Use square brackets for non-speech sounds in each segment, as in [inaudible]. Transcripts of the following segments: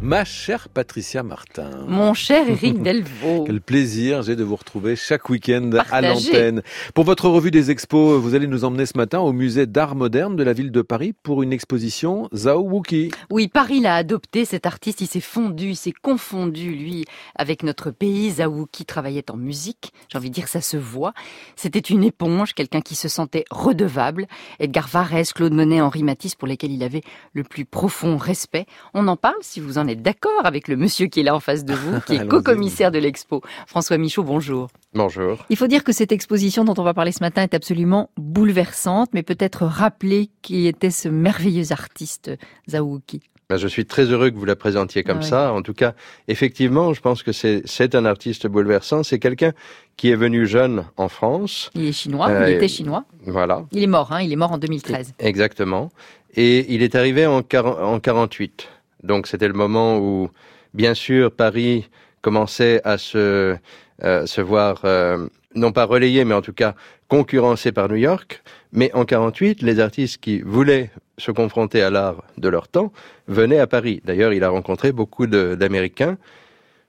Ma chère Patricia Martin. Mon cher Eric [laughs] Delvaux. Quel plaisir j'ai de vous retrouver chaque week-end à l'antenne. Pour votre revue des expos, vous allez nous emmener ce matin au musée d'art moderne de la ville de Paris pour une exposition Zhao Wuki. Oui, Paris l'a adopté, cet artiste, il s'est fondu, il s'est confondu, lui, avec notre pays. Zhao Wuki travaillait en musique, j'ai envie de dire, ça se voit. C'était une éponge, quelqu'un qui se sentait redevable. Edgar Varèse, Claude Monet, Henri Matisse, pour lesquels il avait le plus profond respect. On en parle si vous en êtes d'accord avec le monsieur qui est là en face de vous, qui est [laughs] co-commissaire de l'expo. François Michaud, bonjour. Bonjour. Il faut dire que cette exposition dont on va parler ce matin est absolument bouleversante, mais peut-être rappeler qui était ce merveilleux artiste Zawuki. Ben, je suis très heureux que vous la présentiez comme ça. En tout cas, effectivement, je pense que c'est un artiste bouleversant. C'est quelqu'un qui est venu jeune en France. Il est chinois, il était chinois. Voilà. Il est mort, hein, il est mort en 2013. Exactement. Et il est arrivé en, en 48. Donc c'était le moment où, bien sûr, Paris commençait à se, euh, se voir, euh, non pas relayé, mais en tout cas concurrencé par New York. Mais en 48, les artistes qui voulaient se confronter à l'art de leur temps venaient à Paris. D'ailleurs, il a rencontré beaucoup d'Américains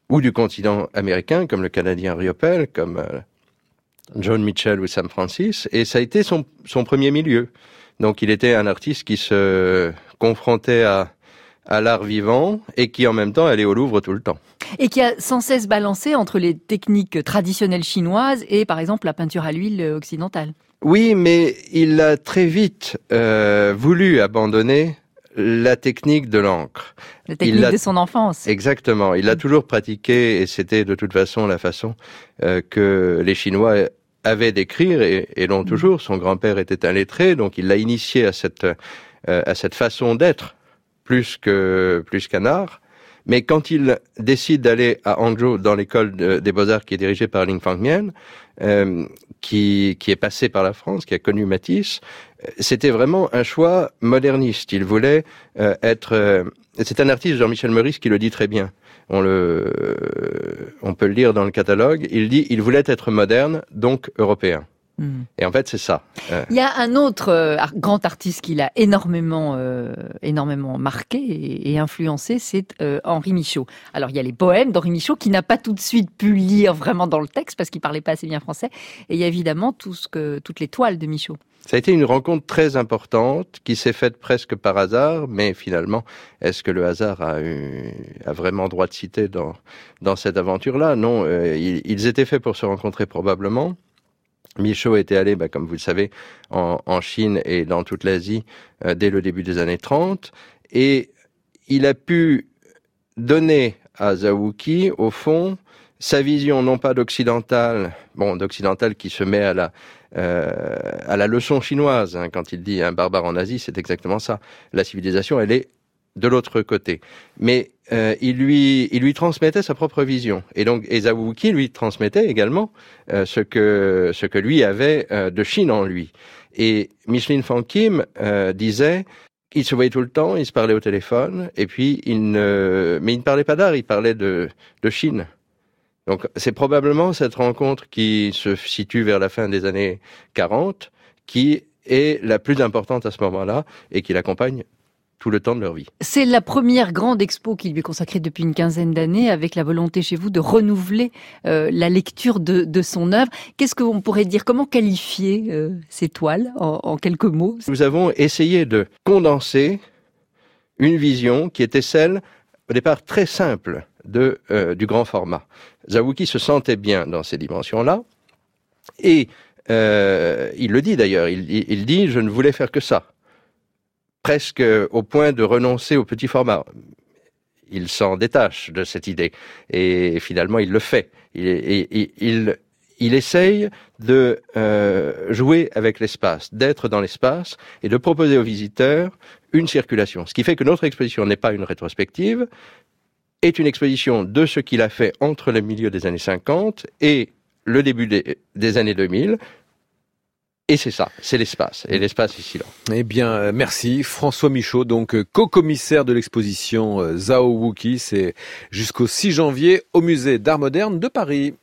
ou du continent américain, comme le Canadien Riopel, comme euh, John Mitchell ou Sam Francis, et ça a été son, son premier milieu. Donc il était un artiste qui se confrontait à à l'art vivant et qui en même temps allait au Louvre tout le temps. Et qui a sans cesse balancé entre les techniques traditionnelles chinoises et par exemple la peinture à l'huile occidentale. Oui, mais il a très vite euh, voulu abandonner la technique de l'encre. La technique de son enfance. Exactement. Il l'a mm. toujours pratiqué et c'était de toute façon la façon euh, que les Chinois avaient d'écrire et, et l'ont mm. toujours. Son grand-père était un lettré, donc il l'a initié à cette, euh, à cette façon d'être plus que plus qu'un art. Mais quand il décide d'aller à Hangzhou dans l'école des beaux-arts qui est dirigée par Ling Fangmian, euh, qui, qui est passé par la France, qui a connu Matisse, euh, c'était vraiment un choix moderniste. Il voulait euh, être... Euh, c'est un artiste, Jean-Michel Meurice, qui le dit très bien. On, le, on peut le lire dans le catalogue. Il dit il voulait être moderne, donc européen. Et en fait, c'est ça. Euh. Il y a un autre euh, grand artiste qui l'a énormément, euh, énormément marqué et, influencé, c'est Henri Michaud. Alors, il y a les poèmes d'Henri Michaud qui n'a pas tout de suite pu lire vraiment dans le texte parce qu'il parlait pas assez bien français. Et il y a évidemment tout ce que, toutes les toiles de Michaud. Ça a été une rencontre très importante qui s'est faite presque par hasard, mais finalement, est-ce que le hasard a, eu, a vraiment droit de citer dans, dans cette aventure-là? Non, ils, ils étaient faits pour se rencontrer probablement. Michaud était allé, bah, comme vous le savez, en, Chine et dans toute l'Asie euh, dès le début des années 30, et il a pu donner à Zawuki, au fond, sa vision non pas d'occidental, bon, d'occidental qui se met à la euh, à la leçon chinoise. Hein, quand il dit un barbare en Asie, c'est exactement ça. La civilisation, elle est de l'autre côté. Mais euh, il lui transmettait sa propre vision et donc Ezawuki lui transmettait également euh, ce que lui avait euh, de Chine en lui. Et Micheline Fankim disait il se voyait tout le temps, il se parlait au téléphone et puis il ne mais il ne parlait pas d'art, il parlait de de Chine. Donc c'est probablement cette rencontre qui se situe vers la fin des années 40 qui est la plus importante à ce moment-là et qui l'accompagne tout le temps de leur vie. C'est la première grande expo qui lui est consacrée depuis une quinzaine d'années, avec la volonté chez vous de renouveler euh, la lecture de, de son œuvre. Qu'est-ce que qu'on pourrait dire? Comment qualifier euh, ces toiles en, en, quelques mots? Nous avons essayé de condenser une vision qui était celle, au départ très simple, de, euh, du grand format. Zawuki se sentait bien dans ces dimensions-là, et il le dit d'ailleurs, il, il dit, je ne voulais faire que ça presque au point de renoncer au petit format. Il s'en détache de cette idée et finalement il le fait. Il, essaye de euh, jouer avec l'espace, d'être dans l'espace et de proposer aux visiteurs une circulation. Ce qui fait que notre exposition n'est pas une rétrospective, est une exposition de ce qu'il a fait entre le milieu des années 50 et le début des, des années 2000, et c'est ça, c'est l'espace. Et l'espace est silent. Eh bien, euh, merci. François Michaud, donc euh, co-commissaire de l'exposition euh, Zhao Wuki. C'est jusqu'au 6 janvier au musée d'art moderne de Paris.